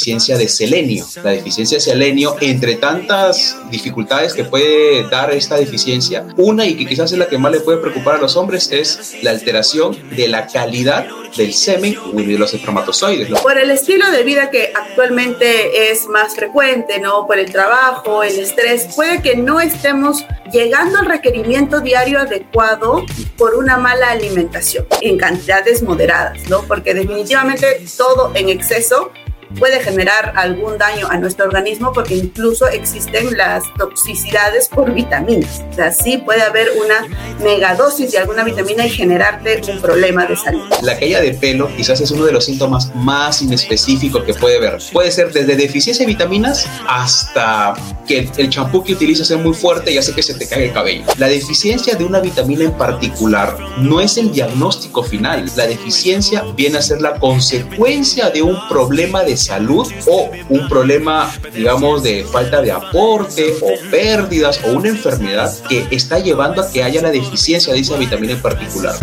deficiencia de selenio. La deficiencia de selenio, entre tantas dificultades que puede dar esta deficiencia, una y que quizás es la que más le puede preocupar a los hombres es la alteración de la calidad del semen y de los espermatozoides. Por el estilo de vida que actualmente es más frecuente, ¿no? Por el trabajo, el estrés, puede que no estemos llegando al requerimiento diario adecuado por una mala alimentación en cantidades moderadas, ¿no? Porque definitivamente todo en exceso puede generar algún daño a nuestro organismo porque incluso existen las toxicidades por vitaminas. O sea, sí puede haber una megadosis de alguna vitamina y generarte un problema de salud. La caída de pelo quizás es uno de los síntomas más inespecíficos que puede haber. Puede ser desde deficiencia de vitaminas hasta que el champú que utilizas es muy fuerte y hace que se te caiga el cabello. La deficiencia de una vitamina en particular no es el diagnóstico final. La deficiencia viene a ser la consecuencia de un problema de salud o un problema, digamos, de falta de aporte o pérdidas o una enfermedad que está llevando a que haya la deficiencia de esa vitamina en particular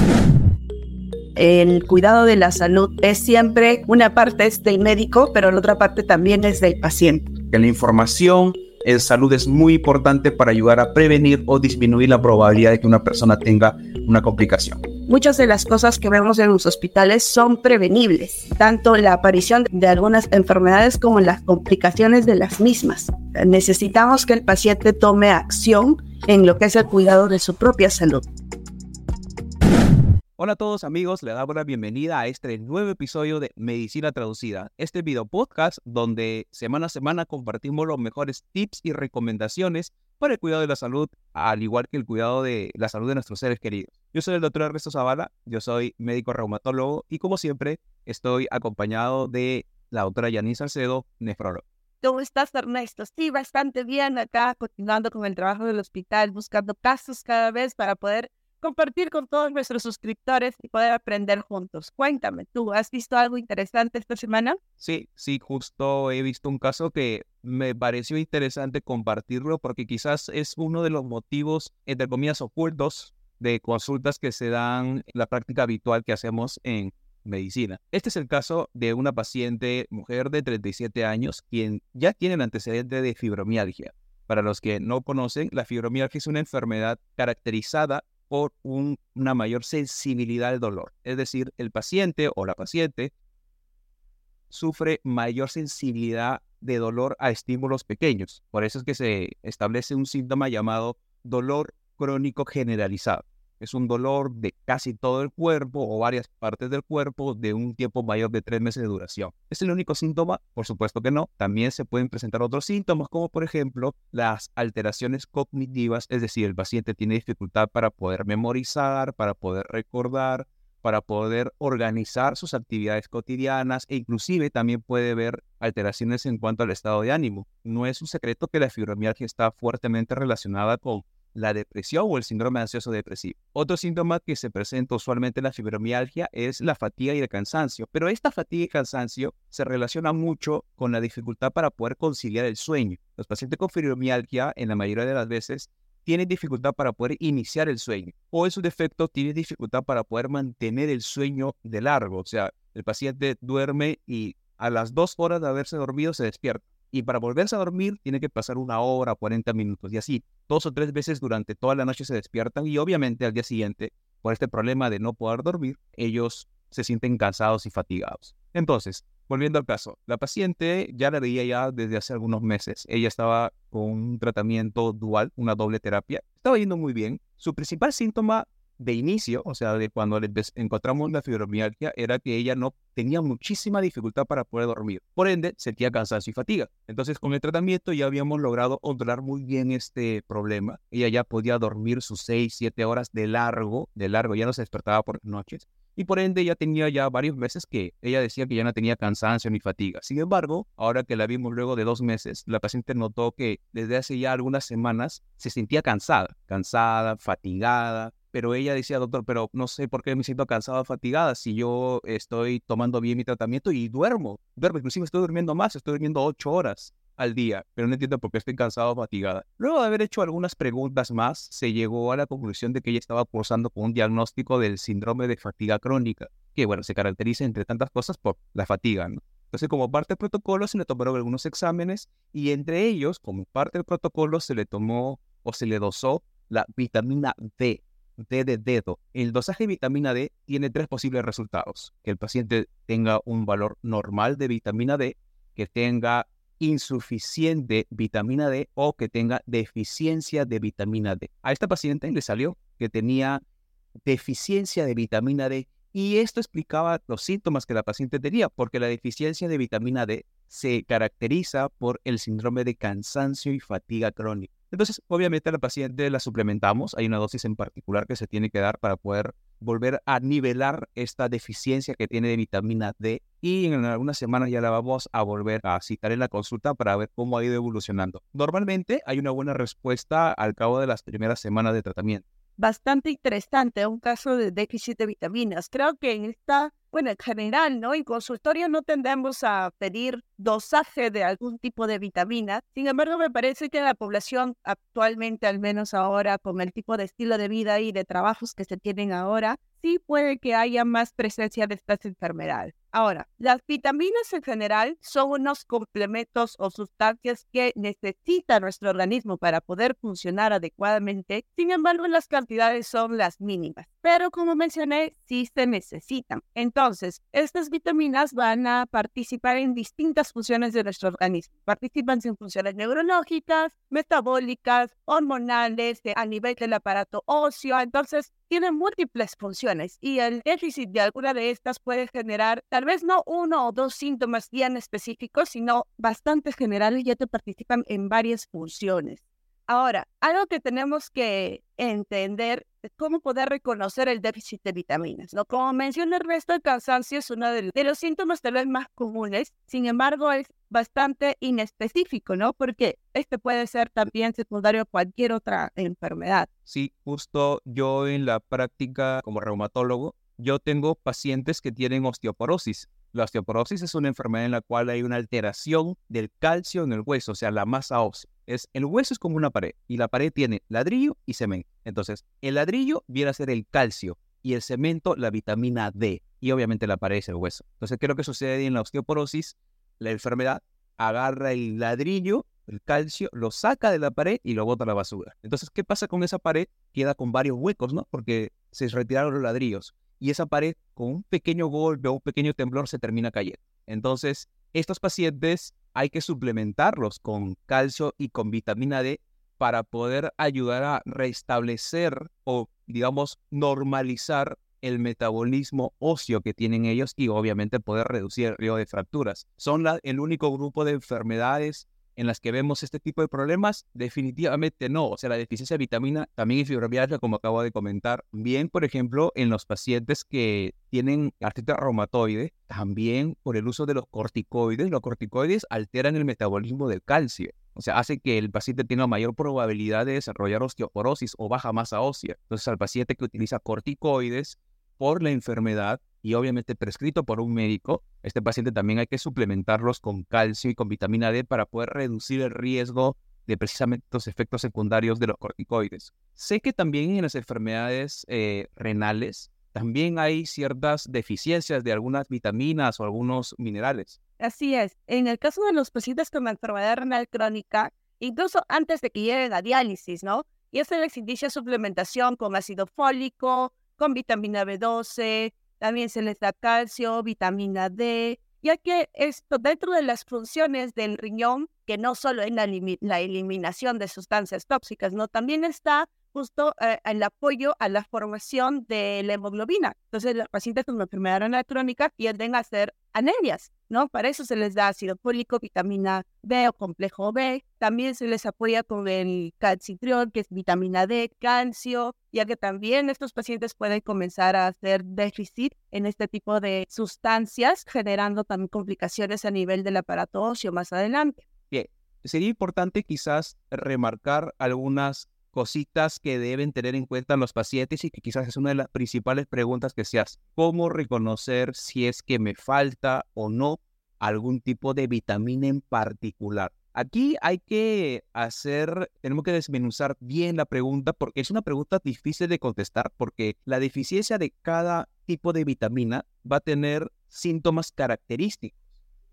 el cuidado de la salud es siempre una parte es del médico, pero la otra parte también es del paciente. Que la información en salud es muy importante para ayudar a prevenir o disminuir la probabilidad de que una persona tenga una complicación. Muchas de las cosas que vemos en los hospitales son prevenibles, tanto la aparición de algunas enfermedades como las complicaciones de las mismas. Necesitamos que el paciente tome acción en lo que es el cuidado de su propia salud. Hola a todos amigos, les damos la bienvenida a este nuevo episodio de Medicina Traducida, este video podcast donde semana a semana compartimos los mejores tips y recomendaciones para el cuidado de la salud, al igual que el cuidado de la salud de nuestros seres queridos. Yo soy el doctor Ernesto Zavala, yo soy médico reumatólogo y como siempre estoy acompañado de la doctora Yanis Salcedo, nefrólogo. ¿Cómo estás, Ernesto? Sí, bastante bien acá, continuando con el trabajo del hospital, buscando casos cada vez para poder compartir con todos nuestros suscriptores y poder aprender juntos. Cuéntame, ¿tú has visto algo interesante esta semana? Sí, sí, justo he visto un caso que me pareció interesante compartirlo porque quizás es uno de los motivos, entre comillas, ocultos de consultas que se dan en la práctica habitual que hacemos en medicina. Este es el caso de una paciente mujer de 37 años quien ya tiene el antecedente de fibromialgia. Para los que no conocen, la fibromialgia es una enfermedad caracterizada por una mayor sensibilidad al dolor. Es decir, el paciente o la paciente sufre mayor sensibilidad de dolor a estímulos pequeños. Por eso es que se establece un síntoma llamado dolor crónico generalizado es un dolor de casi todo el cuerpo o varias partes del cuerpo de un tiempo mayor de tres meses de duración. ¿Es el único síntoma? Por supuesto que no. También se pueden presentar otros síntomas, como por ejemplo las alteraciones cognitivas, es decir, el paciente tiene dificultad para poder memorizar, para poder recordar, para poder organizar sus actividades cotidianas e inclusive también puede haber alteraciones en cuanto al estado de ánimo. No es un secreto que la fibromialgia está fuertemente relacionada con la depresión o el síndrome ansioso depresivo. Otro síntoma que se presenta usualmente en la fibromialgia es la fatiga y el cansancio, pero esta fatiga y cansancio se relaciona mucho con la dificultad para poder conciliar el sueño. Los pacientes con fibromialgia, en la mayoría de las veces, tienen dificultad para poder iniciar el sueño o en su defecto tienen dificultad para poder mantener el sueño de largo. O sea, el paciente duerme y a las dos horas de haberse dormido se despierta y para volverse a dormir tiene que pasar una hora, 40 minutos y así, dos o tres veces durante toda la noche se despiertan y obviamente al día siguiente, por este problema de no poder dormir, ellos se sienten cansados y fatigados. Entonces, volviendo al caso, la paciente ya la veía ya desde hace algunos meses. Ella estaba con un tratamiento dual, una doble terapia. Estaba yendo muy bien. Su principal síntoma de inicio, o sea, de cuando le encontramos la fibromialgia, era que ella no tenía muchísima dificultad para poder dormir. Por ende, sentía cansancio y fatiga. Entonces, con el tratamiento ya habíamos logrado controlar muy bien este problema. Ella ya podía dormir sus 6, 7 horas de largo, de largo, ya no se despertaba por noches. Y por ende ya tenía ya varios meses que ella decía que ya no tenía cansancio ni fatiga. Sin embargo, ahora que la vimos luego de dos meses, la paciente notó que desde hace ya algunas semanas se sentía cansada, cansada, fatigada, pero ella decía, doctor, pero no sé por qué me siento cansada, fatigada, si yo estoy tomando bien mi tratamiento y duermo, duermo, inclusive estoy durmiendo más, estoy durmiendo ocho horas al día, pero no entiendo por qué estoy cansado o fatigada. Luego de haber hecho algunas preguntas más, se llegó a la conclusión de que ella estaba cursando con un diagnóstico del síndrome de fatiga crónica, que bueno, se caracteriza entre tantas cosas por la fatiga, Entonces, como parte del protocolo, se le tomaron algunos exámenes y entre ellos, como parte del protocolo, se le tomó o se le dosó la vitamina D, D de dedo. El dosaje de vitamina D tiene tres posibles resultados. Que el paciente tenga un valor normal de vitamina D, que tenga insuficiente vitamina D o que tenga deficiencia de vitamina D. A esta paciente le salió que tenía deficiencia de vitamina D y esto explicaba los síntomas que la paciente tenía, porque la deficiencia de vitamina D se caracteriza por el síndrome de cansancio y fatiga crónica. Entonces, obviamente a la paciente la suplementamos, hay una dosis en particular que se tiene que dar para poder volver a nivelar esta deficiencia que tiene de vitamina D y en algunas semanas ya la vamos a volver a citar en la consulta para ver cómo ha ido evolucionando. Normalmente hay una buena respuesta al cabo de las primeras semanas de tratamiento bastante interesante, un caso de déficit de vitaminas. Creo que en esta, bueno, en general, ¿no? En consultorio no tendemos a pedir dosaje de algún tipo de vitamina. Sin embargo, me parece que la población actualmente, al menos ahora, con el tipo de estilo de vida y de trabajos que se tienen ahora, sí puede que haya más presencia de estas enfermedades. Ahora, las vitaminas en general son unos complementos o sustancias que necesita nuestro organismo para poder funcionar adecuadamente. Sin embargo, las cantidades son las mínimas. Pero como mencioné, sí se necesitan. Entonces, estas vitaminas van a participar en distintas funciones de nuestro organismo. Participan en funciones neurológicas, metabólicas, hormonales, a nivel del aparato óseo. Entonces, tienen múltiples funciones y el déficit de alguna de estas puede generar tal vez no uno o dos síntomas bien específicos, sino bastantes generales ya que participan en varias funciones. Ahora, algo que tenemos que entender es cómo poder reconocer el déficit de vitaminas. ¿no? Como mencioné, el resto del cansancio es uno de los síntomas tal más comunes, sin embargo es bastante inespecífico, ¿no? Porque este puede ser también secundario a cualquier otra enfermedad. Sí, justo yo en la práctica como reumatólogo, yo tengo pacientes que tienen osteoporosis. La osteoporosis es una enfermedad en la cual hay una alteración del calcio en el hueso, o sea, la masa ósea es el hueso es como una pared y la pared tiene ladrillo y cemento. Entonces, el ladrillo viene a ser el calcio y el cemento la vitamina D y obviamente la pared es el hueso. Entonces, ¿qué es lo que sucede en la osteoporosis? La enfermedad agarra el ladrillo, el calcio, lo saca de la pared y lo bota a la basura. Entonces, ¿qué pasa con esa pared? Queda con varios huecos, ¿no? Porque se retiraron los ladrillos y esa pared con un pequeño golpe o un pequeño temblor se termina cayendo. Entonces, estos pacientes hay que suplementarlos con calcio y con vitamina D para poder ayudar a restablecer o, digamos, normalizar el metabolismo óseo que tienen ellos y obviamente poder reducir el riesgo de fracturas. Son el único grupo de enfermedades en las que vemos este tipo de problemas? Definitivamente no. O sea, la deficiencia de vitamina también es fibromialgia, como acabo de comentar. Bien, por ejemplo, en los pacientes que tienen artritis reumatoide, también por el uso de los corticoides. Los corticoides alteran el metabolismo del calcio. O sea, hace que el paciente tenga mayor probabilidad de desarrollar osteoporosis o baja masa ósea. Entonces, al paciente que utiliza corticoides por la enfermedad, y obviamente prescrito por un médico, este paciente también hay que suplementarlos con calcio y con vitamina D para poder reducir el riesgo de precisamente los efectos secundarios de los corticoides. Sé que también en las enfermedades eh, renales también hay ciertas deficiencias de algunas vitaminas o algunos minerales. Así es. En el caso de los pacientes con enfermedad renal crónica, incluso antes de que lleguen a diálisis, ¿no? Y se les indica suplementación con ácido fólico, con vitamina B12, también se les da calcio, vitamina D, ya que esto dentro de las funciones del riñón, que no solo es la, eliminación de sustancias tóxicas, no también está justo eh, el apoyo a la formación de la hemoglobina. Entonces, los pacientes con enfermedad renal crónica tienden a hacer anemias, ¿no? Para eso se les da ácido fólico, vitamina B o complejo B. También se les apoya con el calcitriol, que es vitamina D, calcio, ya que también estos pacientes pueden comenzar a hacer déficit en este tipo de sustancias, generando también complicaciones a nivel del aparato óseo más adelante. Bien, sería importante quizás remarcar algunas cositas que deben tener en cuenta los pacientes y que quizás es una de las principales preguntas que se hace. ¿Cómo reconocer si es que me falta o no algún tipo de vitamina en particular? Aquí hay que hacer, tenemos que desmenuzar bien la pregunta porque es una pregunta difícil de contestar porque la deficiencia de cada tipo de vitamina va a tener síntomas característicos.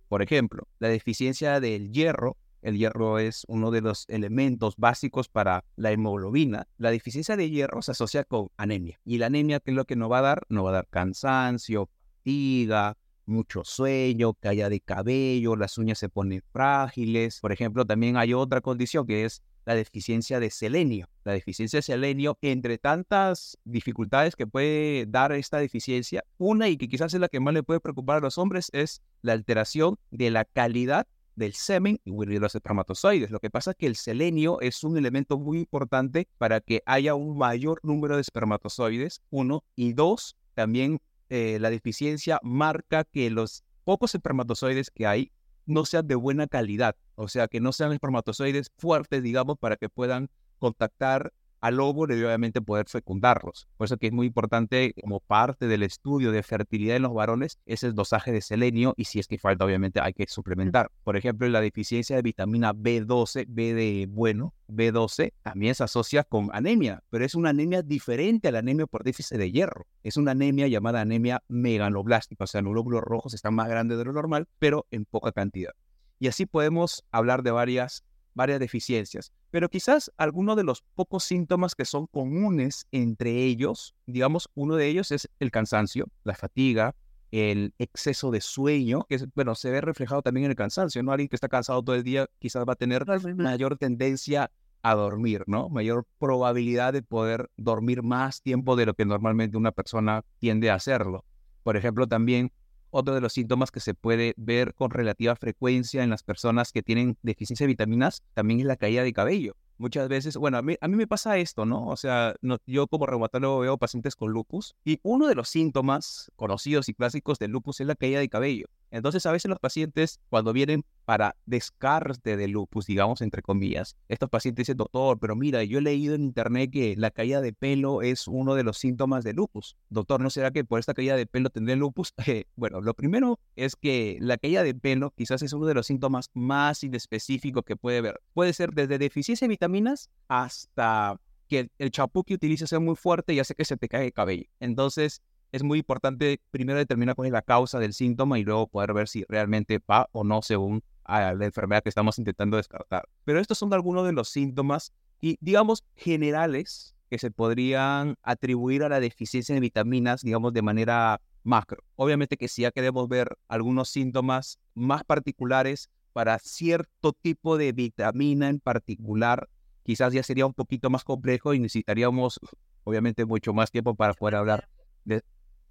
Por ejemplo, la deficiencia del hierro el hierro es uno de los elementos básicos para la hemoglobina. La deficiencia de hierro se asocia con anemia. Y la anemia, ¿qué es lo que nos va a dar? Nos va a dar cansancio, fatiga, mucho sueño, caída de cabello, las uñas se ponen frágiles. Por ejemplo, también hay otra condición que es la deficiencia de selenio. La deficiencia de selenio, entre tantas dificultades que puede dar esta deficiencia, una y que quizás es la que más le puede preocupar a los hombres es la alteración de la calidad del semen y los espermatozoides. Lo que pasa es que el selenio es un elemento muy importante para que haya un mayor número de espermatozoides, uno, y dos, también eh, la deficiencia marca que los pocos espermatozoides que hay no sean de buena calidad, o sea, que no sean espermatozoides fuertes, digamos, para que puedan contactar al óvulo y obviamente poder fecundarlos. Por eso que es muy importante como parte del estudio de fertilidad en los varones es el dosaje de selenio y si es que falta obviamente hay que suplementar. Por ejemplo, la deficiencia de vitamina B12, B de bueno, B12 también se asocia con anemia, pero es una anemia diferente a la anemia por déficit de hierro. Es una anemia llamada anemia megaloblástica, o sea, los glóbulos rojos están más grandes de lo normal, pero en poca cantidad. Y así podemos hablar de varias varias deficiencias, pero quizás algunos de los pocos síntomas que son comunes entre ellos, digamos, uno de ellos es el cansancio, la fatiga, el exceso de sueño, que bueno, se ve reflejado también en el cansancio, ¿no? Alguien que está cansado todo el día quizás va a tener mayor tendencia a dormir, ¿no? Mayor probabilidad de poder dormir más tiempo de lo que normalmente una persona tiende a hacerlo. Por ejemplo, también otro de los síntomas que se puede ver con relativa frecuencia en las personas que tienen deficiencia de vitaminas también es la caída de cabello muchas veces, bueno, a mí, a mí me pasa esto, ¿no? O sea, yo como reumatólogo veo pacientes con lupus y uno de los síntomas conocidos y clásicos del lupus es la caída de cabello. Entonces, a veces los pacientes, cuando vienen para descarte de lupus, digamos, entre comillas, estos pacientes dicen, doctor, pero mira, yo he leído en internet que la caída de pelo es uno de los síntomas de lupus. Doctor, ¿no será que por esta caída de pelo tendré lupus? bueno, lo primero es que la caída de pelo quizás es uno de los síntomas más inespecíficos que puede haber. Puede ser desde deficiencia de vitaminas hasta que el champú que utilices sea muy fuerte y hace que se te caiga el cabello. Entonces, es muy importante primero determinar cuál es la causa del síntoma y luego poder ver si realmente va o no según a la enfermedad que estamos intentando descartar. Pero estos son algunos de los síntomas y digamos generales que se podrían atribuir a la deficiencia de vitaminas, digamos de manera macro. Obviamente que si ya queremos ver algunos síntomas más particulares para cierto tipo de vitamina en particular, quizás ya sería un poquito más complejo y necesitaríamos obviamente mucho más tiempo para poder hablar de,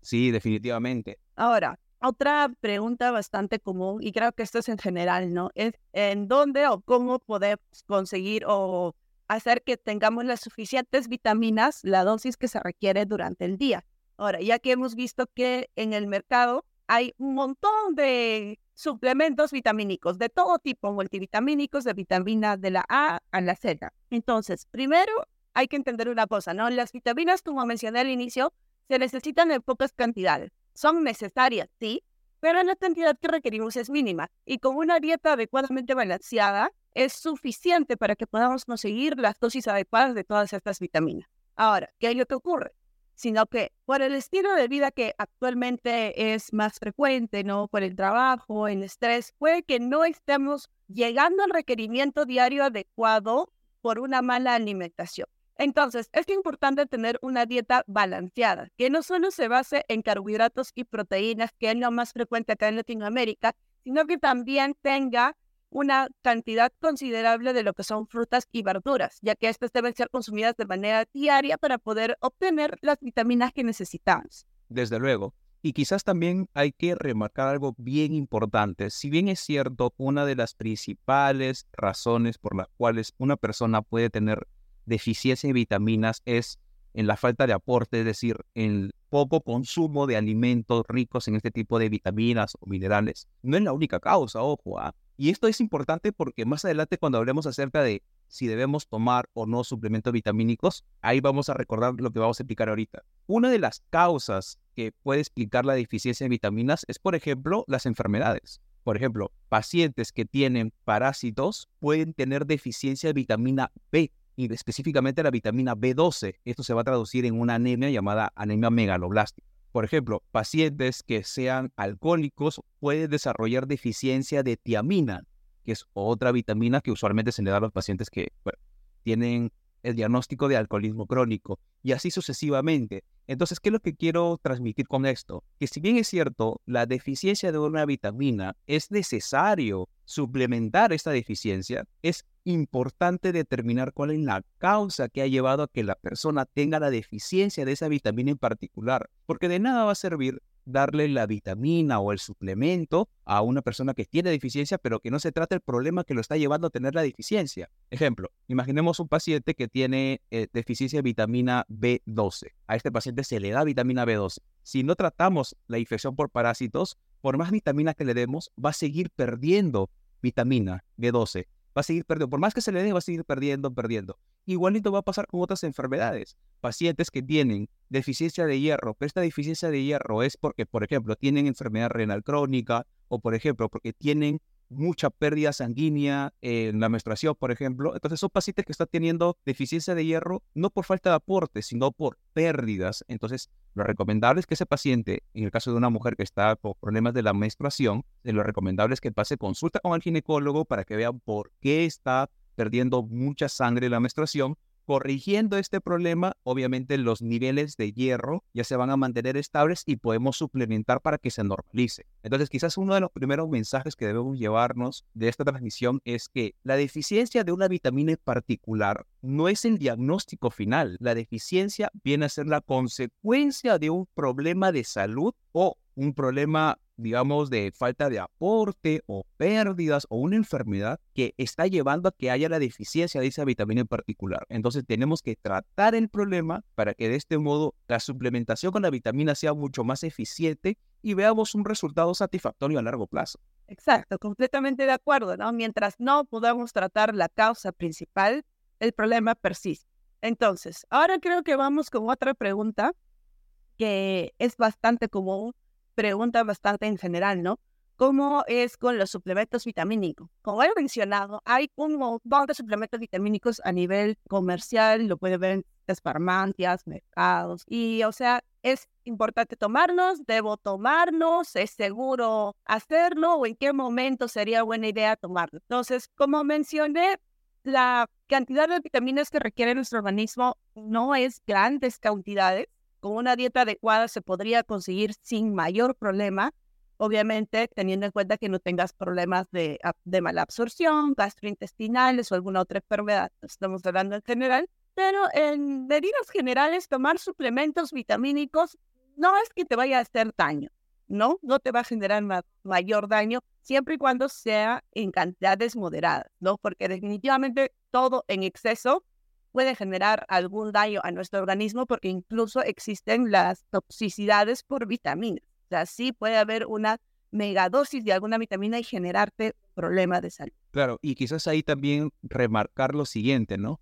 Sí, definitivamente. Ahora, otra pregunta bastante común, y creo que esto es en general, ¿no? Es en dónde o cómo podemos conseguir o hacer que tengamos las suficientes vitaminas, la dosis que se requiere durante el día. Ahora, ya que hemos visto que en el mercado hay un montón de suplementos vitamínicos de todo tipo, multivitamínicos, de vitamina de la A a la Z. Entonces, primero hay que entender una cosa, ¿no? Las vitaminas, como mencioné al inicio, se necesitan en pocas cantidades. Son necesarias, sí, pero la cantidad que requerimos es mínima y con una dieta adecuadamente balanceada es suficiente para que podamos conseguir las dosis adecuadas de todas estas vitaminas. Ahora, ¿qué es lo que ocurre? Sino que por el estilo de vida que actualmente es más frecuente, ¿no? Por el trabajo, el estrés, puede que no estemos llegando al requerimiento diario adecuado por una mala alimentación. Entonces, es importante tener una dieta balanceada, que no solo se base en carbohidratos y proteínas, que es lo más frecuente acá en Latinoamérica, sino que también tenga una cantidad considerable de lo que son frutas y verduras, ya que estas deben ser consumidas de manera diaria para poder obtener las vitaminas que necesitamos. Desde luego. Y quizás también hay que remarcar algo bien importante. Si bien es cierto, una de las principales razones por las cuales una persona puede tener deficiencia de vitaminas es en la falta de aporte, es decir, en el poco consumo de alimentos ricos en este tipo de vitaminas o minerales. No es la única causa, ojo. ¿ah? Y esto es importante porque más adelante cuando hablemos acerca de si debemos tomar o no suplementos vitamínicos, ahí vamos a recordar lo que vamos a explicar ahorita. Una de las causas que puede explicar la deficiencia de vitaminas es, por ejemplo, las enfermedades. Por ejemplo, pacientes que tienen parásitos pueden tener deficiencia de vitamina B y específicamente la vitamina B12. Esto se va a traducir en una anemia llamada anemia megaloblástica. Por ejemplo, pacientes que sean alcohólicos pueden desarrollar deficiencia de tiamina, que es otra vitamina que usualmente se le da a los pacientes que tienen el diagnóstico de alcoholismo crónico y así sucesivamente. Entonces, ¿qué es lo que quiero transmitir con esto? Que si bien es cierto, la deficiencia de una vitamina es necesario suplementar esta deficiencia, es importante determinar cuál es la causa que ha llevado a que la persona tenga la deficiencia de esa vitamina en particular, porque de nada va a servir darle la vitamina o el suplemento a una persona que tiene deficiencia, pero que no se trata el problema que lo está llevando a tener la deficiencia. Ejemplo, imaginemos un paciente que tiene eh, deficiencia de vitamina B12. A este paciente se le da vitamina B12. Si no tratamos la infección por parásitos, por más vitamina que le demos, va a seguir perdiendo vitamina B12 va a seguir perdiendo. Por más que se le dé, va a seguir perdiendo, perdiendo. Igualito va a pasar con otras enfermedades. Pacientes que tienen deficiencia de hierro, pero esta deficiencia de hierro es porque, por ejemplo, tienen enfermedad renal crónica o, por ejemplo, porque tienen mucha pérdida sanguínea en la menstruación, por ejemplo. Entonces son pacientes que están teniendo deficiencia de hierro no por falta de aporte, sino por pérdidas. Entonces, lo recomendable es que ese paciente, en el caso de una mujer que está con problemas de la menstruación, lo recomendable es que pase consulta con el ginecólogo para que vean por qué está perdiendo mucha sangre en la menstruación Corrigiendo este problema, obviamente los niveles de hierro ya se van a mantener estables y podemos suplementar para que se normalice. Entonces, quizás uno de los primeros mensajes que debemos llevarnos de esta transmisión es que la deficiencia de una vitamina en particular no es el diagnóstico final. La deficiencia viene a ser la consecuencia de un problema de salud o un problema digamos, de falta de aporte o pérdidas o una enfermedad que está llevando a que haya la deficiencia de esa vitamina en particular. Entonces tenemos que tratar el problema para que de este modo la suplementación con la vitamina sea mucho más eficiente y veamos un resultado satisfactorio a largo plazo. Exacto, completamente de acuerdo, ¿no? Mientras no podamos tratar la causa principal, el problema persiste. Entonces, ahora creo que vamos con otra pregunta que es bastante común pregunta bastante en general, ¿no? ¿Cómo es con los suplementos vitamínicos? Como he mencionado, hay un montón de suplementos vitamínicos a nivel comercial, lo puede ver en las farmacias, mercados, y o sea, es importante tomarnos, debo tomarnos, es seguro hacerlo o en qué momento sería buena idea tomarlo. Entonces, como mencioné, la cantidad de vitaminas que requiere nuestro organismo no es grandes cantidades, con una dieta adecuada se podría conseguir sin mayor problema, obviamente teniendo en cuenta que no tengas problemas de, de mala absorción, gastrointestinales o alguna otra enfermedad. Estamos hablando en general, pero en medidas generales, tomar suplementos vitamínicos no es que te vaya a hacer daño, ¿no? No te va a generar mayor daño siempre y cuando sea en cantidades moderadas, ¿no? Porque definitivamente todo en exceso puede generar algún daño a nuestro organismo porque incluso existen las toxicidades por vitaminas. O sea, sí puede haber una megadosis de alguna vitamina y generarte un problema de salud. Claro, y quizás ahí también remarcar lo siguiente, ¿no?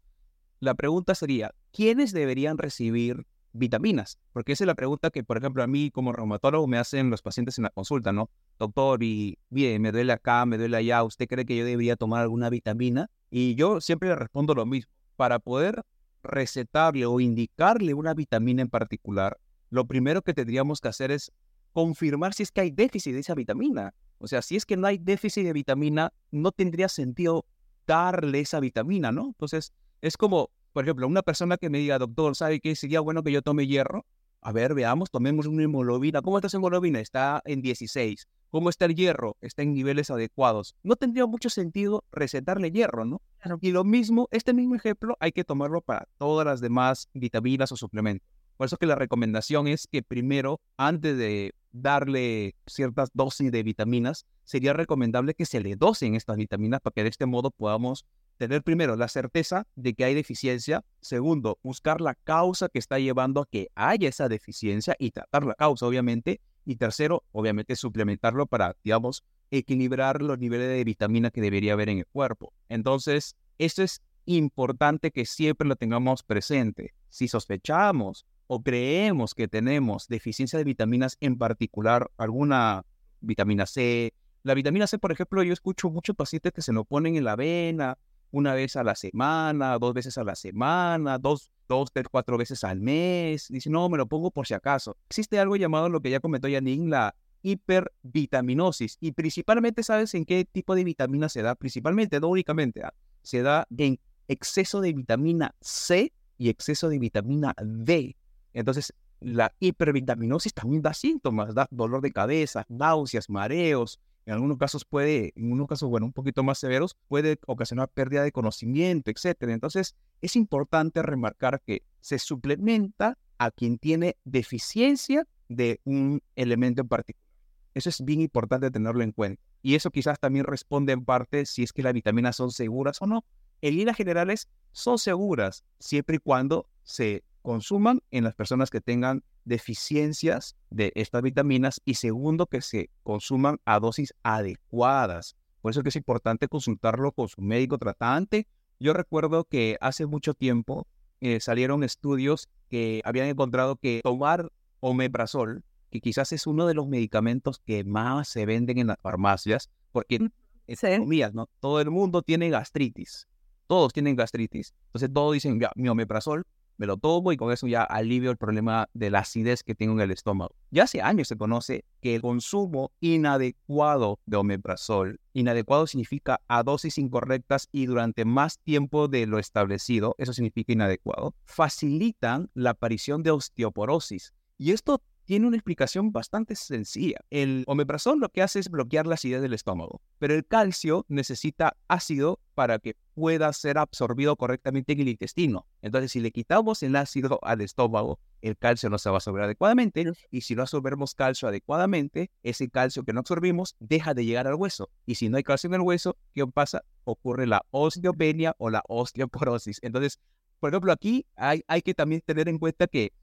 La pregunta sería, ¿quiénes deberían recibir vitaminas? Porque esa es la pregunta que, por ejemplo, a mí como reumatólogo me hacen los pacientes en la consulta, ¿no? Doctor, y bien, me duele acá, me duele allá, ¿usted cree que yo debería tomar alguna vitamina? Y yo siempre le respondo lo mismo para poder recetarle o indicarle una vitamina en particular, lo primero que tendríamos que hacer es confirmar si es que hay déficit de esa vitamina. O sea, si es que no hay déficit de vitamina, no tendría sentido darle esa vitamina, ¿no? Entonces, es como, por ejemplo, una persona que me diga, doctor, ¿sabe qué? Sería bueno que yo tome hierro. A ver, veamos, tomemos una hemoglobina. ¿Cómo está esa hemoglobina? Está en 16. ¿Cómo está el hierro? Está en niveles adecuados. No tendría mucho sentido recetarle hierro, ¿no? Y lo mismo, este mismo ejemplo hay que tomarlo para todas las demás vitaminas o suplementos. Por eso que la recomendación es que primero, antes de darle ciertas dosis de vitaminas, sería recomendable que se le dosen estas vitaminas para que de este modo podamos tener primero la certeza de que hay deficiencia, segundo, buscar la causa que está llevando a que haya esa deficiencia y tratar la causa, obviamente, y tercero, obviamente, suplementarlo para, digamos, equilibrar los niveles de vitamina que debería haber en el cuerpo. Entonces, esto es importante que siempre lo tengamos presente. Si sospechamos o creemos que tenemos deficiencia de vitaminas, en particular alguna vitamina C, la vitamina C, por ejemplo, yo escucho muchos pacientes que se lo ponen en la avena una vez a la semana, dos veces a la semana, dos, dos, tres, cuatro veces al mes. Dice, no, me lo pongo por si acaso. Existe algo llamado lo que ya comentó Janine, la hipervitaminosis. Y principalmente, ¿sabes en qué tipo de vitamina se da? Principalmente, no únicamente, ¿ah? se da en exceso de vitamina C y exceso de vitamina D. Entonces, la hipervitaminosis también da síntomas, da dolor de cabeza, náuseas, mareos. En algunos casos puede, en unos casos, bueno, un poquito más severos, puede ocasionar pérdida de conocimiento, etc. Entonces, es importante remarcar que se suplementa a quien tiene deficiencia de un elemento en particular. Eso es bien importante tenerlo en cuenta. Y eso quizás también responde en parte si es que las vitaminas son seguras o no. En líneas generales, son seguras siempre y cuando se consuman en las personas que tengan deficiencias de estas vitaminas y segundo, que se consuman a dosis adecuadas. Por eso es que es importante consultarlo con su médico tratante. Yo recuerdo que hace mucho tiempo eh, salieron estudios que habían encontrado que tomar omeprazol, que quizás es uno de los medicamentos que más se venden en las farmacias, porque, entre ¿no? todo el mundo tiene gastritis. Todos tienen gastritis. Entonces todos dicen, ya, mi omeprazol me lo tomo y con eso ya alivio el problema de la acidez que tengo en el estómago. Ya hace años se conoce que el consumo inadecuado de omeprazol, inadecuado significa a dosis incorrectas y durante más tiempo de lo establecido, eso significa inadecuado, facilitan la aparición de osteoporosis. Y esto tiene una explicación bastante sencilla. El omeprazol lo que hace es bloquear la acidez del estómago, pero el calcio necesita ácido para que pueda ser absorbido correctamente en el intestino. Entonces, si le quitamos el ácido al estómago, el calcio no se va a absorber adecuadamente y si no absorbemos calcio adecuadamente, ese calcio que no absorbimos deja de llegar al hueso. Y si no hay calcio en el hueso, ¿qué pasa? Ocurre la osteopenia o la osteoporosis. Entonces, por ejemplo, aquí hay, hay que también tener en cuenta que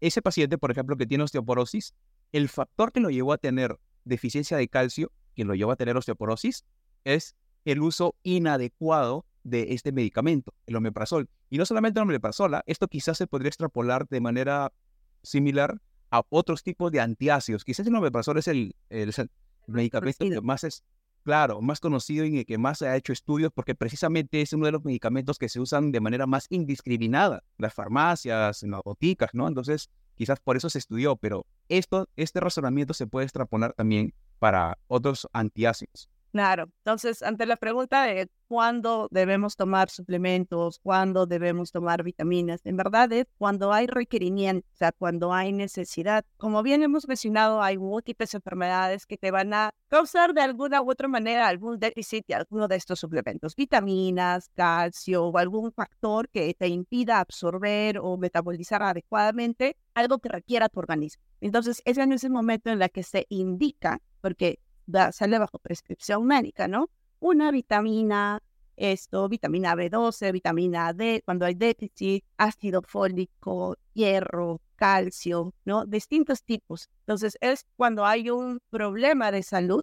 ese paciente, por ejemplo, que tiene osteoporosis, el factor que lo llevó a tener deficiencia de calcio, que lo llevó a tener osteoporosis, es el uso inadecuado de este medicamento, el omeprazol. Y no solamente el omeprazol, ¿ah? esto quizás se podría extrapolar de manera similar a otros tipos de antiácidos. Quizás el omeprazol es el, el, medicamento que más es, claro, más conocido y en el que más se ha hecho estudios porque precisamente es uno de los medicamentos que se usan de manera más indiscriminada en las farmacias, en las boticas, ¿no? Entonces, quizás por eso se estudió, pero esto, este razonamiento se puede extrapolar también para otros antiácidos. Claro, entonces ante la pregunta de cuándo debemos tomar suplementos, cuándo debemos tomar vitaminas, en verdad es cuando hay requerimiento, o sea, cuando hay necesidad. Como bien hemos mencionado, hay múltiples enfermedades que te van a causar de alguna u otra manera algún déficit de alguno de estos suplementos, vitaminas, calcio o algún factor que te impida absorber o metabolizar adecuadamente algo que requiera tu organismo. Entonces, es en ese momento en la que se indica, porque sale bajo prescripción médica, ¿no? Una vitamina, esto, vitamina B12, vitamina D, cuando hay déficit, ácido fólico, hierro, calcio, ¿no? Distintos tipos. Entonces, es cuando hay un problema de salud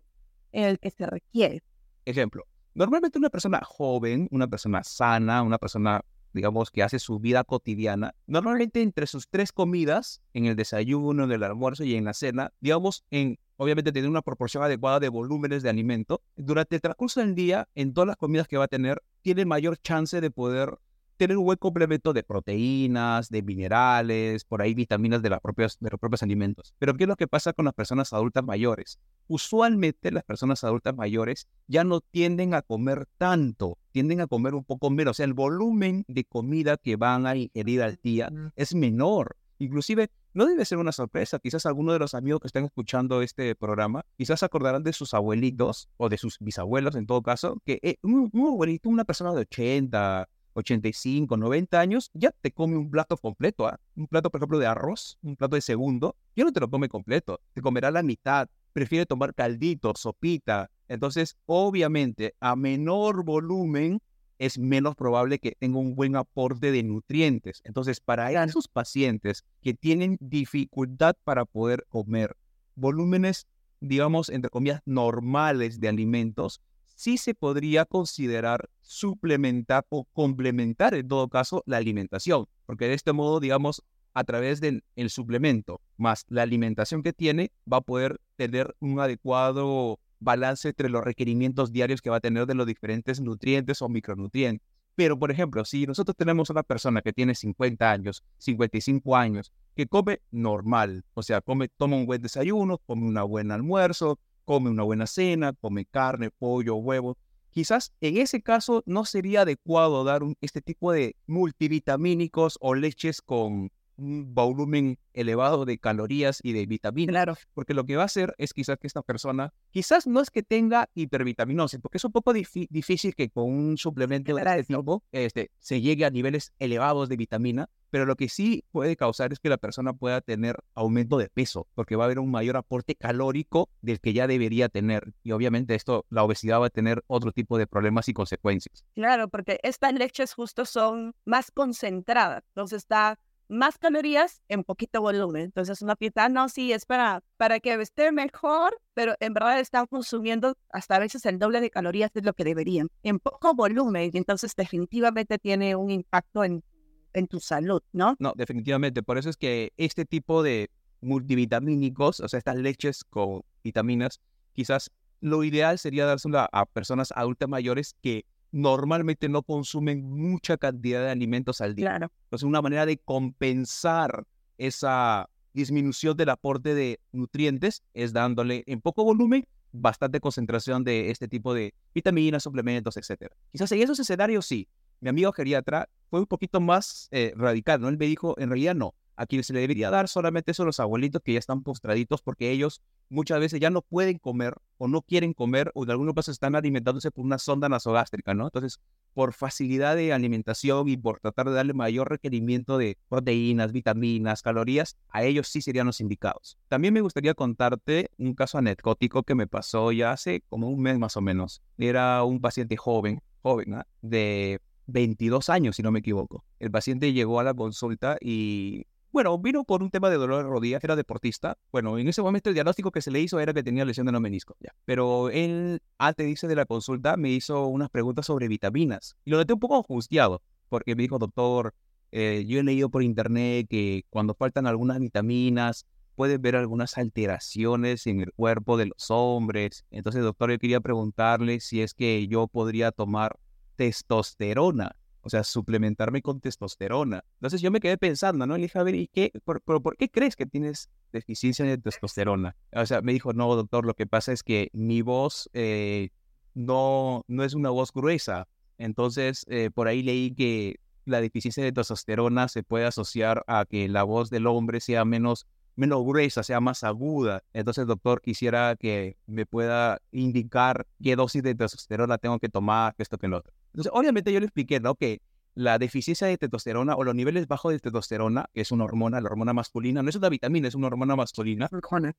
el que se requiere. Ejemplo, normalmente una persona joven, una persona sana, una persona digamos, que hace su vida cotidiana, normalmente entre sus tres comidas, en el desayuno, en el almuerzo y en la cena, digamos, en obviamente tiene una proporción adecuada de volúmenes de alimento, durante el transcurso del día, en todas las comidas que va a tener, tiene mayor chance de poder tener un buen complemento de proteínas, de minerales, por ahí vitaminas de, las propias, de los propios alimentos. Pero ¿qué es lo que pasa con las personas adultas mayores? Usualmente las personas adultas mayores ya no tienden a comer tanto, tienden a comer un poco menos. O sea, el volumen de comida que van a ingerir al día es menor. Inclusive, no debe ser una sorpresa. Quizás algunos de los amigos que están escuchando este programa, quizás acordarán de sus abuelitos o de sus bisabuelos en todo caso, que eh, un, abuelito, una persona de 80, 85, 90 años, ya te come un plato completo. ¿ah? Un plato, por ejemplo, de arroz, un plato de segundo, ya no te lo come completo. Te comerá la mitad. Prefiere tomar caldito, sopita. Entonces, obviamente, a menor volumen, es menos probable que tenga un buen aporte de nutrientes. Entonces, para esos pacientes que tienen dificultad para poder comer volúmenes, digamos, entre comillas, normales de alimentos, sí se podría considerar suplementar o complementar en todo caso la alimentación, porque de este modo, digamos, a través del suplemento más la alimentación que tiene, va a poder tener un adecuado balance entre los requerimientos diarios que va a tener de los diferentes nutrientes o micronutrientes. Pero, por ejemplo, si nosotros tenemos una persona que tiene 50 años, 55 años, que come normal, o sea, come, toma un buen desayuno, come un buen almuerzo, come una buena cena, come carne, pollo, huevo, quizás en ese caso no sería adecuado dar este tipo de multivitamínicos o leches con un volumen elevado de calorías y de vitaminas. Claro. Porque lo que va a hacer es quizás que esta persona, quizás no es que tenga hipervitaminosis, porque es un poco difícil que con un suplemento de este tipo este, se llegue a niveles elevados de vitamina, pero lo que sí puede causar es que la persona pueda tener aumento de peso, porque va a haber un mayor aporte calórico del que ya debería tener. Y obviamente esto, la obesidad va a tener otro tipo de problemas y consecuencias. Claro, porque estas leches justo son más concentradas, entonces está más calorías en poquito volumen. Entonces una pieza no, sí, es para, para que esté mejor, pero en verdad están consumiendo hasta a veces el doble de calorías de lo que deberían, en poco volumen. Entonces definitivamente tiene un impacto en, en tu salud, ¿no? No, definitivamente. Por eso es que este tipo de multivitamínicos, o sea, estas leches con vitaminas, quizás lo ideal sería dársela a personas adultas mayores que normalmente no consumen mucha cantidad de alimentos al día. Claro. Entonces, una manera de compensar esa disminución del aporte de nutrientes es dándole en poco volumen bastante concentración de este tipo de vitaminas, suplementos, etc. Quizás en esos escenarios sí. Mi amigo geriatra fue un poquito más eh, radical, ¿no? Él me dijo, en realidad no, a quienes se le debería dar solamente son los abuelitos que ya están postraditos porque ellos muchas veces ya no pueden comer o no quieren comer o de algunos casos están alimentándose por una sonda nasogástrica, ¿no? Entonces, por facilidad de alimentación y por tratar de darle mayor requerimiento de proteínas, vitaminas, calorías, a ellos sí serían los indicados. También me gustaría contarte un caso anecdótico que me pasó ya hace como un mes más o menos. Era un paciente joven, joven, ¿ah? de 22 años, si no me equivoco. El paciente llegó a la consulta y bueno, vino por un tema de dolor de rodillas, era deportista. Bueno, en ese momento el diagnóstico que se le hizo era que tenía lesión de no menisco. Pero él, antes dice de la consulta, me hizo unas preguntas sobre vitaminas. Y lo noté un poco angustiado, porque me dijo, doctor, eh, yo he leído por internet que cuando faltan algunas vitaminas, puede ver algunas alteraciones en el cuerpo de los hombres. Entonces, doctor, yo quería preguntarle si es que yo podría tomar testosterona o sea, suplementarme con testosterona. Entonces yo me quedé pensando, ¿no? Le dije, a ver, ¿y qué? ¿Por, por, qué crees que tienes deficiencia de testosterona? O sea, me dijo, no, doctor, lo que pasa es que mi voz eh, no, no es una voz gruesa. Entonces, eh, por ahí leí que la deficiencia de testosterona se puede asociar a que la voz del hombre sea menos menos gruesa, sea más aguda. Entonces, doctor, quisiera que me pueda indicar qué dosis de testosterona tengo que tomar, que esto, que lo otro. Entonces, obviamente yo le expliqué, ¿no? Que la deficiencia de testosterona o los niveles bajos de testosterona, que es una hormona, la hormona masculina, no es una vitamina, es una hormona masculina.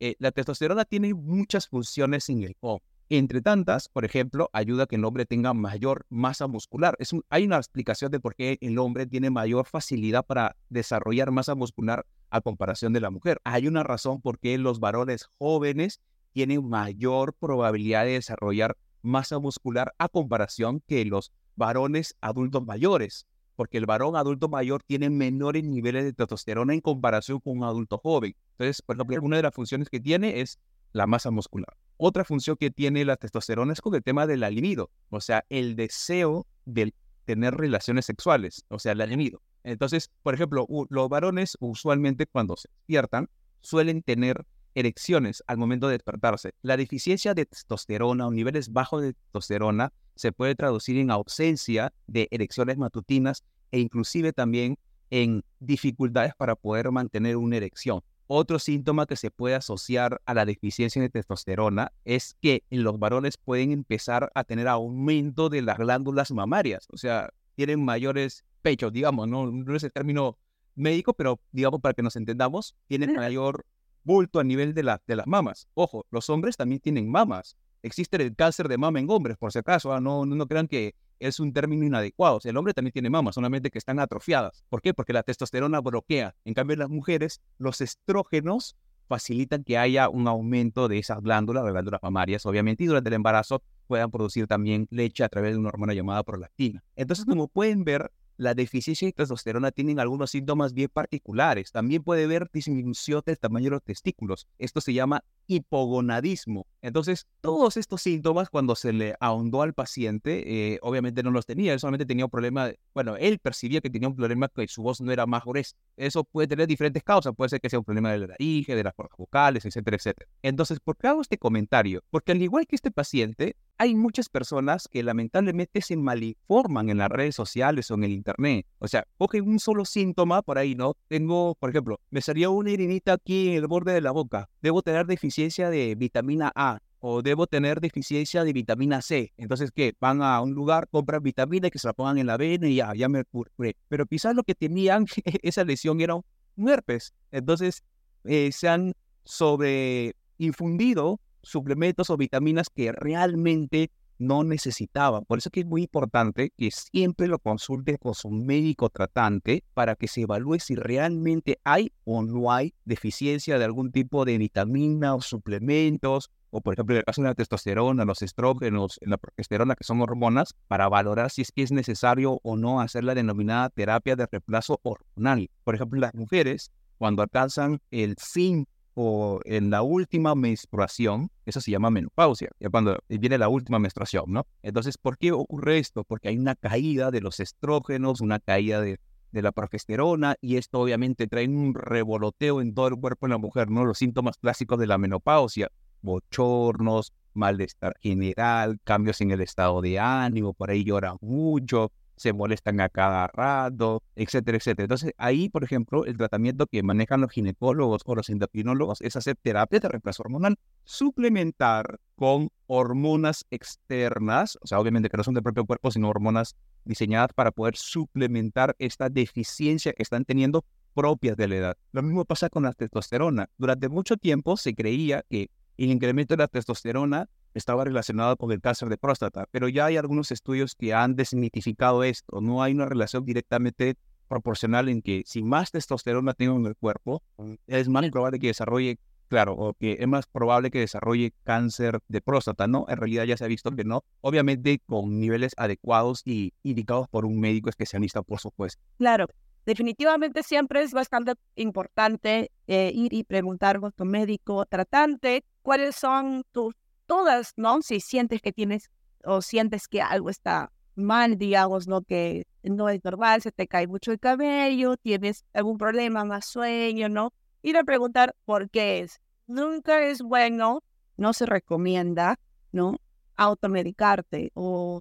Eh, la testosterona tiene muchas funciones en el cuerpo. Entre tantas, por ejemplo, ayuda a que el hombre tenga mayor masa muscular. Es hay una explicación de por qué el hombre tiene mayor facilidad para desarrollar masa muscular a comparación de la mujer. Hay una razón por qué los varones jóvenes tienen mayor probabilidad de desarrollar masa muscular a comparación que los varones adultos mayores, porque el varón adulto mayor tiene menores niveles de testosterona en comparación con un adulto joven. Entonces, por ejemplo, una de las funciones que tiene es la masa muscular. Otra función que tiene la testosterona es con el tema del libido, o sea, el deseo de tener relaciones sexuales, o sea, el libido. Entonces, por ejemplo, los varones usualmente cuando se despiertan suelen tener erecciones al momento de despertarse. La deficiencia de testosterona o niveles bajos de testosterona se puede traducir en ausencia de erecciones matutinas e inclusive también en dificultades para poder mantener una erección. Otro síntoma que se puede asociar a la deficiencia de testosterona es que en los varones pueden empezar a tener aumento de las glándulas mamarias, o sea, tienen mayores pechos, digamos, no, no es el término médico, pero digamos para que nos entendamos, tienen mayor bulto a nivel de, la, de las mamas. Ojo, los hombres también tienen mamas. Existe el cáncer de mama en hombres, por si acaso, ¿ah? no, no crean que es un término inadecuado. el hombre también tiene mamas, solamente que están atrofiadas. ¿Por qué? Porque la testosterona bloquea. En cambio, en las mujeres, los estrógenos facilitan que haya un aumento de esas glándulas, de glándulas mamarias, obviamente, y durante el embarazo puedan producir también leche a través de una hormona llamada prolactina. Entonces, como pueden ver, la deficiencia de testosterona tienen algunos síntomas bien particulares. También puede haber disminución del tamaño de los testículos. Esto se llama hipogonadismo. Entonces, todos estos síntomas, cuando se le ahondó al paciente, eh, obviamente no los tenía. Él solamente tenía un problema, bueno, él percibía que tenía un problema que su voz no era más gruesa. Eso puede tener diferentes causas. Puede ser que sea un problema de la laringe, de las vocales, etcétera, etcétera. Entonces, ¿por qué hago este comentario? Porque al igual que este paciente, hay muchas personas que lamentablemente se malinforman en las redes sociales o en el internet. O sea, cogen un solo síntoma por ahí, ¿no? Tengo, por ejemplo, me salió una irinita aquí en el borde de la boca. Debo tener deficiencia de vitamina A o debo tener deficiencia de vitamina C. Entonces, ¿qué? Van a un lugar, compran vitamina que se la pongan en la vena y ya, ya me curé. Pero quizás lo que tenían, esa lesión era un herpes. Entonces, eh, se han sobreinfundido suplementos o vitaminas que realmente no necesitaban. Por eso que es muy importante que siempre lo consulte con su médico tratante para que se evalúe si realmente hay o no hay deficiencia de algún tipo de vitamina o suplementos, o por ejemplo en el caso de la testosterona, los estrógenos, la progesterona, que son hormonas, para valorar si es que es necesario o no hacer la denominada terapia de reemplazo hormonal. Por ejemplo, las mujeres, cuando alcanzan el fin o en la última menstruación, eso se llama menopausia, cuando viene la última menstruación, ¿no? Entonces, ¿por qué ocurre esto? Porque hay una caída de los estrógenos, una caída de, de la progesterona y esto obviamente trae un revoloteo en todo el cuerpo de la mujer, ¿no? Los síntomas clásicos de la menopausia, bochornos, malestar general, cambios en el estado de ánimo, por ahí llora mucho, se molestan a cada rato, etcétera, etcétera. Entonces, ahí, por ejemplo, el tratamiento que manejan los ginecólogos o los endocrinólogos es hacer terapia de reemplazo hormonal, suplementar con hormonas externas, o sea, obviamente que no son del propio cuerpo, sino hormonas diseñadas para poder suplementar esta deficiencia que están teniendo propias de la edad. Lo mismo pasa con la testosterona. Durante mucho tiempo se creía que el incremento de la testosterona estaba relacionado con el cáncer de próstata, pero ya hay algunos estudios que han desmitificado esto. No hay una relación directamente proporcional en que si más testosterona tengo en el cuerpo, es más probable que desarrolle, claro, o que es más probable que desarrolle cáncer de próstata, ¿no? En realidad ya se ha visto que no, obviamente con niveles adecuados y indicados por un médico especialista, por supuesto. Claro, definitivamente siempre es bastante importante eh, ir y preguntar con tu médico tratante cuáles son tus todas, ¿no? Si sientes que tienes o sientes que algo está mal, digamos, ¿no? Que no es normal, se te cae mucho el cabello, tienes algún problema, más sueño, ¿no? Ir a preguntar por qué es. Nunca es bueno, no se recomienda, ¿no? Automedicarte o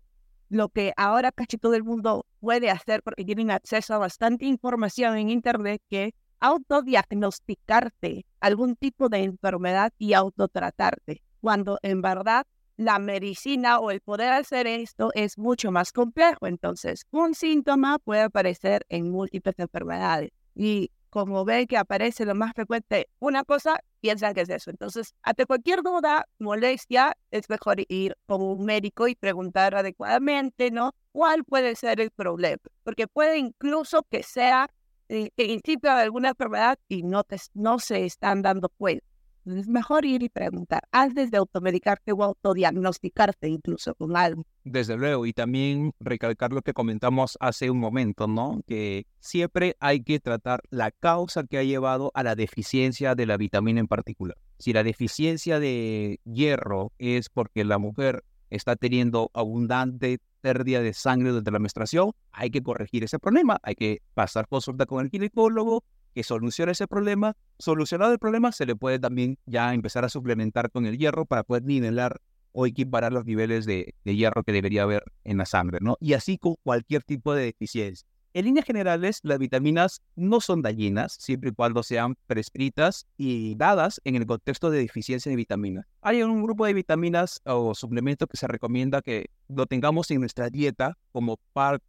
lo que ahora casi todo el mundo puede hacer porque tienen acceso a bastante información en Internet que autodiagnosticarte algún tipo de enfermedad y autotratarte cuando en verdad la medicina o el poder hacer esto es mucho más complejo. Entonces, un síntoma puede aparecer en múltiples enfermedades y como ven que aparece lo más frecuente una cosa, piensan que es eso. Entonces, ante cualquier duda, molestia, es mejor ir con un médico y preguntar adecuadamente, ¿no? ¿Cuál puede ser el problema? Porque puede incluso que sea el eh, principio de alguna enfermedad y no, te, no se están dando cuenta es mejor ir y preguntar antes de automedicarte o autodiagnosticarte incluso con algo. Desde luego, y también recalcar lo que comentamos hace un momento, ¿no? Que siempre hay que tratar la causa que ha llevado a la deficiencia de la vitamina en particular. Si la deficiencia de hierro es porque la mujer está teniendo abundante pérdida de sangre durante la menstruación, hay que corregir ese problema, hay que pasar consulta con el ginecólogo, que solucione ese problema. Solucionado el problema, se le puede también ya empezar a suplementar con el hierro para poder nivelar o equiparar los niveles de, de hierro que debería haber en la sangre, ¿no? Y así con cualquier tipo de deficiencia. En líneas generales, las vitaminas no son dañinas siempre y cuando sean prescritas y dadas en el contexto de deficiencia de vitaminas. Hay un grupo de vitaminas o suplementos que se recomienda que lo tengamos en nuestra dieta como,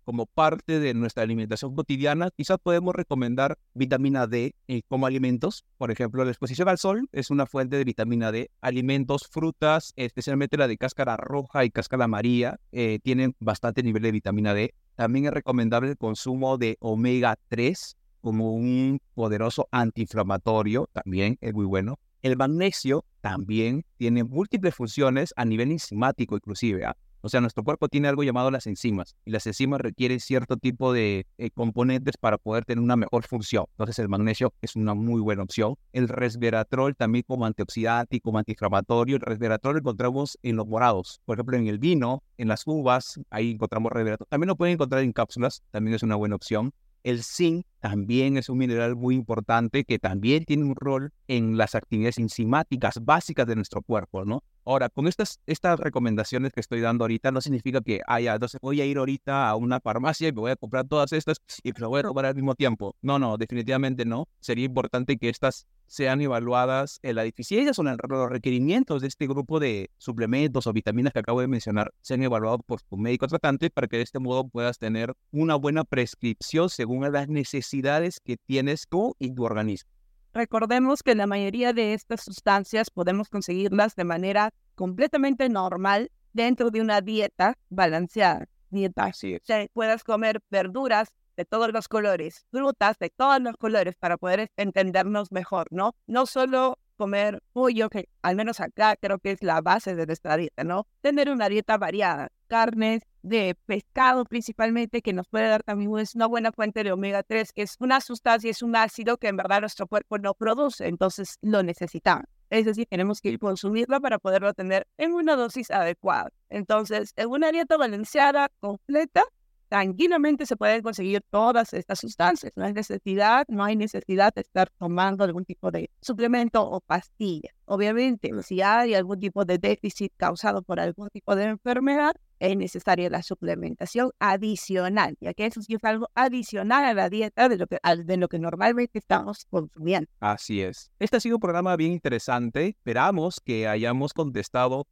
como parte de nuestra alimentación cotidiana. Quizás podemos recomendar vitamina D eh, como alimentos. Por ejemplo, la exposición al sol es una fuente de vitamina D. Alimentos, frutas, especialmente la de cáscara roja y cáscara amarilla, eh, tienen bastante nivel de vitamina D. También es recomendable el consumo de omega 3 como un poderoso antiinflamatorio, también es muy bueno. El magnesio también tiene múltiples funciones a nivel enzimático inclusive. ¿ah? O sea, nuestro cuerpo tiene algo llamado las enzimas y las enzimas requieren cierto tipo de eh, componentes para poder tener una mejor función. Entonces el magnesio es una muy buena opción. El resveratrol también como antioxidante y como antiinflamatorio. El resveratrol lo encontramos en los morados, por ejemplo en el vino, en las uvas, ahí encontramos resveratrol. También lo pueden encontrar en cápsulas, también es una buena opción. El zinc también es un mineral muy importante que también tiene un rol en las actividades enzimáticas básicas de nuestro cuerpo, ¿no? Ahora, con estas, estas recomendaciones que estoy dando ahorita, no significa que, ah, entonces voy a ir ahorita a una farmacia y me voy a comprar todas estas y me lo voy a robar al mismo tiempo. No, no, definitivamente no. Sería importante que estas sean evaluadas en la deficiencias o en los requerimientos de este grupo de suplementos o vitaminas que acabo de mencionar, sean evaluados por tu médico tratante para que de este modo puedas tener una buena prescripción según las necesidades que tienes tú y tu organismo. Recordemos que la mayoría de estas sustancias podemos conseguirlas de manera completamente normal dentro de una dieta balanceada. Dieta. Así es. O sea, puedas comer verduras de todos los colores, frutas de todos los colores para poder entendernos mejor, ¿no? No solo comer pollo, que al menos acá creo que es la base de nuestra dieta, ¿no? Tener una dieta variada, carnes, de pescado principalmente, que nos puede dar también es una buena fuente de omega 3, que es una sustancia, es un ácido que en verdad nuestro cuerpo no produce, entonces lo necesitamos. Es decir, tenemos que consumirlo para poderlo tener en una dosis adecuada. Entonces, en una dieta balanceada, completa, tranquilamente se pueden conseguir todas estas sustancias. No hay necesidad, no hay necesidad de estar tomando algún tipo de suplemento o pastilla. Obviamente, si hay algún tipo de déficit causado por algún tipo de enfermedad, es necesaria la suplementación adicional, ya que eso es algo adicional a la dieta de lo que, de lo que normalmente estamos consumiendo. Así es. Este ha sido un programa bien interesante. Esperamos que hayamos contestado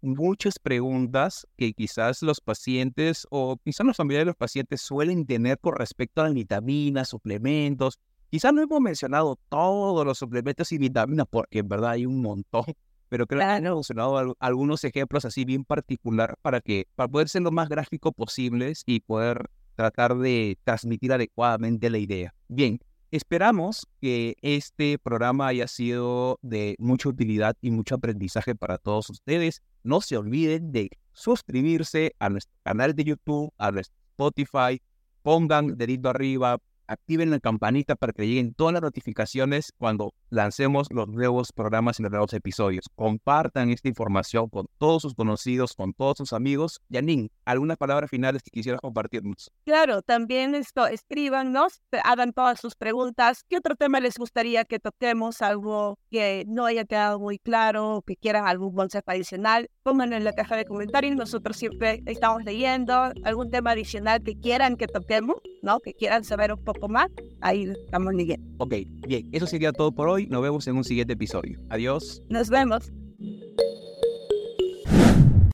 muchas preguntas que quizás los pacientes o quizás los familiares de los pacientes suelen tener con respecto a las vitaminas, suplementos. Quizás no hemos mencionado todos los suplementos y vitaminas porque en verdad hay un montón, pero creo que hemos mencionado algunos ejemplos así bien particular para que para poder ser lo más gráfico posibles y poder tratar de transmitir adecuadamente la idea. Bien, Esperamos que este programa haya sido de mucha utilidad y mucho aprendizaje para todos ustedes. No se olviden de suscribirse a nuestro canal de YouTube, a nuestro Spotify, pongan dedito arriba, activen la campanita para que lleguen todas las notificaciones cuando lancemos los nuevos programas y los nuevos episodios. Compartan esta información con todos sus conocidos, con todos sus amigos. Janine, ¿algunas palabras finales que quisieras compartirnos? Claro, también esto, escríbanos, hagan todas sus preguntas. ¿Qué otro tema les gustaría que toquemos? Algo que no haya quedado muy claro, que quieran algún consejo adicional, pónganlo en la caja de comentarios. Nosotros siempre estamos leyendo algún tema adicional que quieran que toquemos, ¿no? Que quieran saber un poco más. Ahí estamos leyendo. Ok, bien, eso sería todo por hoy. Nos vemos en un siguiente episodio. Adiós. Nos vemos.